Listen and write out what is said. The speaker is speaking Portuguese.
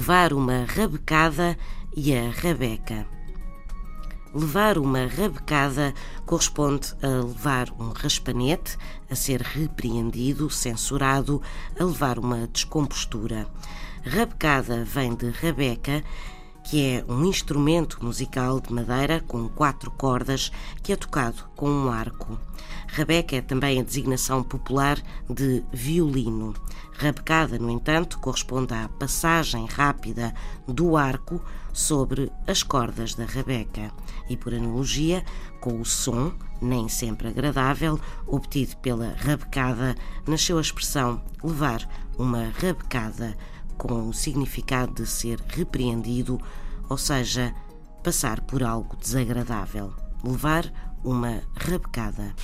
levar uma rabecada e a rabeca. Levar uma rabecada corresponde a levar um raspanete, a ser repreendido, censurado, a levar uma descompostura. Rabecada vem de rabeca, que é um instrumento musical de madeira com quatro cordas que é tocado com um arco. Rabeca é também a designação popular de violino. Rabecada, no entanto, corresponde à passagem rápida do arco sobre as cordas da rabeca e, por analogia, com o som, nem sempre agradável, obtido pela rabecada, nasceu a expressão levar uma rabecada com o significado de ser repreendido, ou seja, passar por algo desagradável, levar uma rabecada.